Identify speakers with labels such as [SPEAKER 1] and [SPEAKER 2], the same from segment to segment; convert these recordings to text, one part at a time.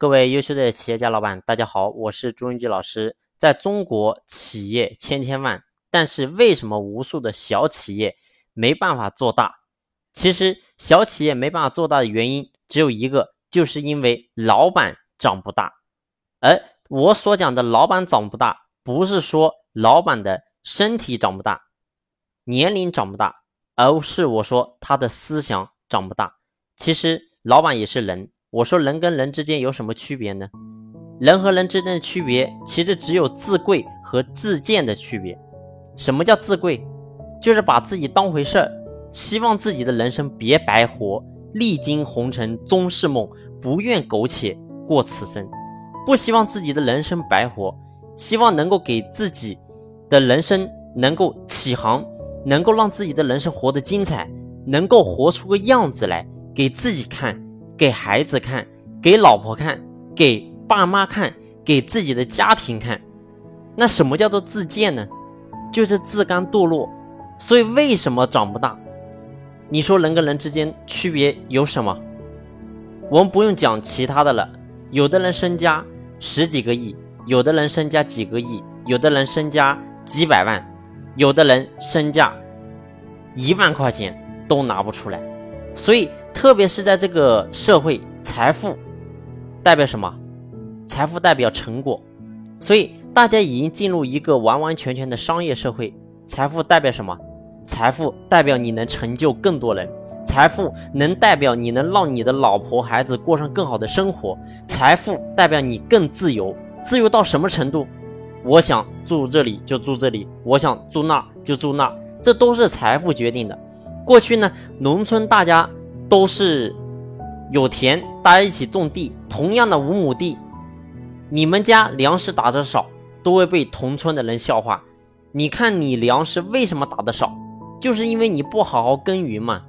[SPEAKER 1] 各位优秀的企业家老板，大家好，我是朱文举老师。在中国，企业千千万，但是为什么无数的小企业没办法做大？其实，小企业没办法做大的原因只有一个，就是因为老板长不大。而我所讲的老板长不大，不是说老板的身体长不大、年龄长不大，而是我说他的思想长不大。其实，老板也是人。我说人跟人之间有什么区别呢？人和人之间的区别，其实只有自贵和自贱的区别。什么叫自贵？就是把自己当回事儿，希望自己的人生别白活，历经红尘终是梦，不愿苟且过此生。不希望自己的人生白活，希望能够给自己的人生能够起航，能够让自己的人生活得精彩，能够活出个样子来给自己看。给孩子看，给老婆看，给爸妈看，给自己的家庭看。那什么叫做自贱呢？就是自甘堕落。所以为什么长不大？你说人跟人之间区别有什么？我们不用讲其他的了。有的人身家十几个亿，有的人身家几个亿，有的人身家几百万，有的人身价一万块钱都拿不出来。所以。特别是在这个社会，财富代表什么？财富代表成果，所以大家已经进入一个完完全全的商业社会。财富代表什么？财富代表你能成就更多人，财富能代表你能让你的老婆孩子过上更好的生活，财富代表你更自由。自由到什么程度？我想住这里就住这里，我想住那就住那，这都是财富决定的。过去呢，农村大家。都是有田，大家一起种地。同样的五亩地，你们家粮食打的少，都会被同村的人笑话。你看你粮食为什么打的少，就是因为你不好好耕耘嘛。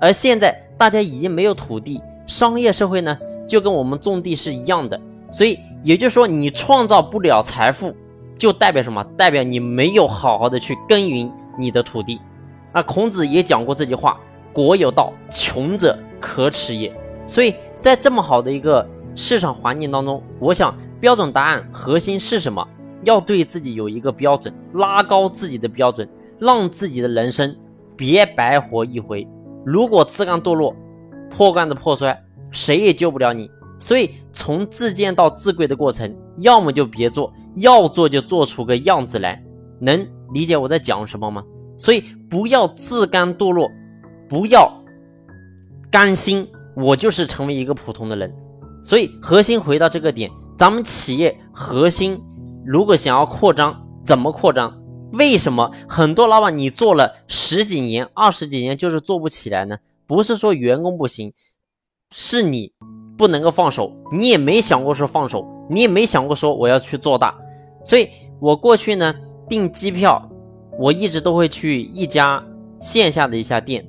[SPEAKER 1] 而现在大家已经没有土地，商业社会呢，就跟我们种地是一样的。所以也就是说，你创造不了财富，就代表什么？代表你没有好好的去耕耘你的土地。那孔子也讲过这句话。国有道，穷者可耻也。所以在这么好的一个市场环境当中，我想标准答案核心是什么？要对自己有一个标准，拉高自己的标准，让自己的人生别白活一回。如果自甘堕落，破罐子破摔，谁也救不了你。所以从自贱到自贵的过程，要么就别做，要做就做出个样子来。能理解我在讲什么吗？所以不要自甘堕落。不要甘心，我就是成为一个普通的人。所以核心回到这个点，咱们企业核心如果想要扩张，怎么扩张？为什么很多老板你做了十几年、二十几年就是做不起来呢？不是说员工不行，是你不能够放手，你也没想过说放手，你也没想过说我要去做大。所以我过去呢订机票，我一直都会去一家线下的一家店。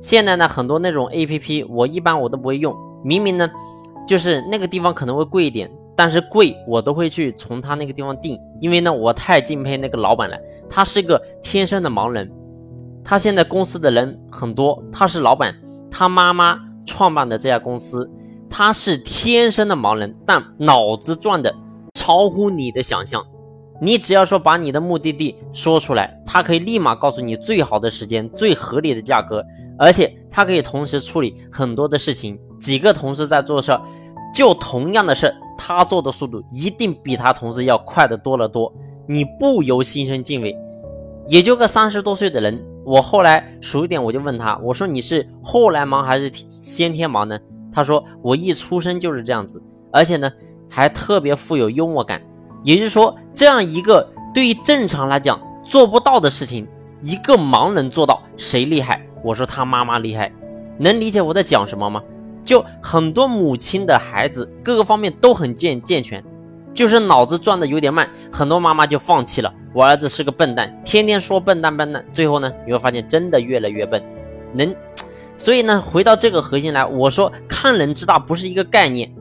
[SPEAKER 1] 现在呢，很多那种 A P P，我一般我都不会用。明明呢，就是那个地方可能会贵一点，但是贵我都会去从他那个地方订，因为呢，我太敬佩那个老板了。他是个天生的盲人，他现在公司的人很多，他是老板，他妈妈创办的这家公司，他是天生的盲人，但脑子转的超乎你的想象。你只要说把你的目的地说出来，他可以立马告诉你最好的时间、最合理的价格，而且他可以同时处理很多的事情。几个同事在做事，就同样的事儿，他做的速度一定比他同事要快的多了多。你不由心生敬畏。也就个三十多岁的人，我后来熟一点，我就问他，我说你是后来忙还是先天忙呢？他说我一出生就是这样子，而且呢还特别富有幽默感。也就是说，这样一个对于正常来讲做不到的事情，一个盲人做到，谁厉害？我说他妈妈厉害，能理解我在讲什么吗？就很多母亲的孩子各个方面都很健健全，就是脑子转的有点慢，很多妈妈就放弃了。我儿子是个笨蛋，天天说笨蛋笨蛋，最后呢，你会发现真的越来越笨。能，所以呢，回到这个核心来，我说看人之大不是一个概念，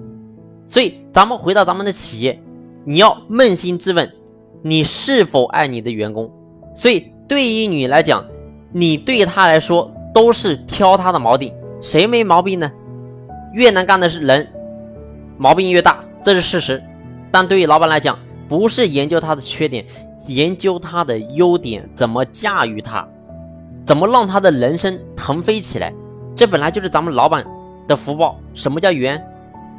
[SPEAKER 1] 所以咱们回到咱们的企业。你要扪心自问，你是否爱你的员工？所以对于你来讲，你对他来说都是挑他的毛病，谁没毛病呢？越难干的是人，毛病越大，这是事实。但对于老板来讲，不是研究他的缺点，研究他的优点，怎么驾驭他，怎么让他的人生腾飞起来，这本来就是咱们老板的福报。什么叫缘？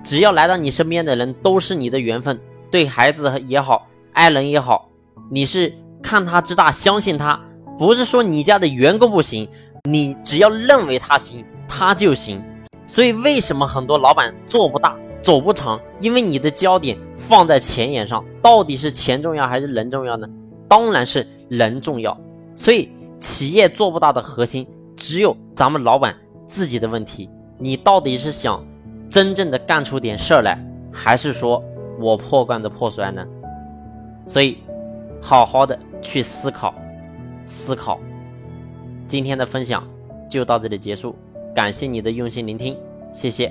[SPEAKER 1] 只要来到你身边的人都是你的缘分，对孩子也好，爱人也好，你是看他之大，相信他，不是说你家的员工不行，你只要认为他行，他就行。所以为什么很多老板做不大？走不长，因为你的焦点放在钱眼上，到底是钱重要还是人重要呢？当然是人重要。所以企业做不大的核心，只有咱们老板自己的问题。你到底是想真正的干出点事儿来，还是说我破罐子破摔呢？所以，好好的去思考，思考。今天的分享就到这里结束，感谢你的用心聆听，谢谢。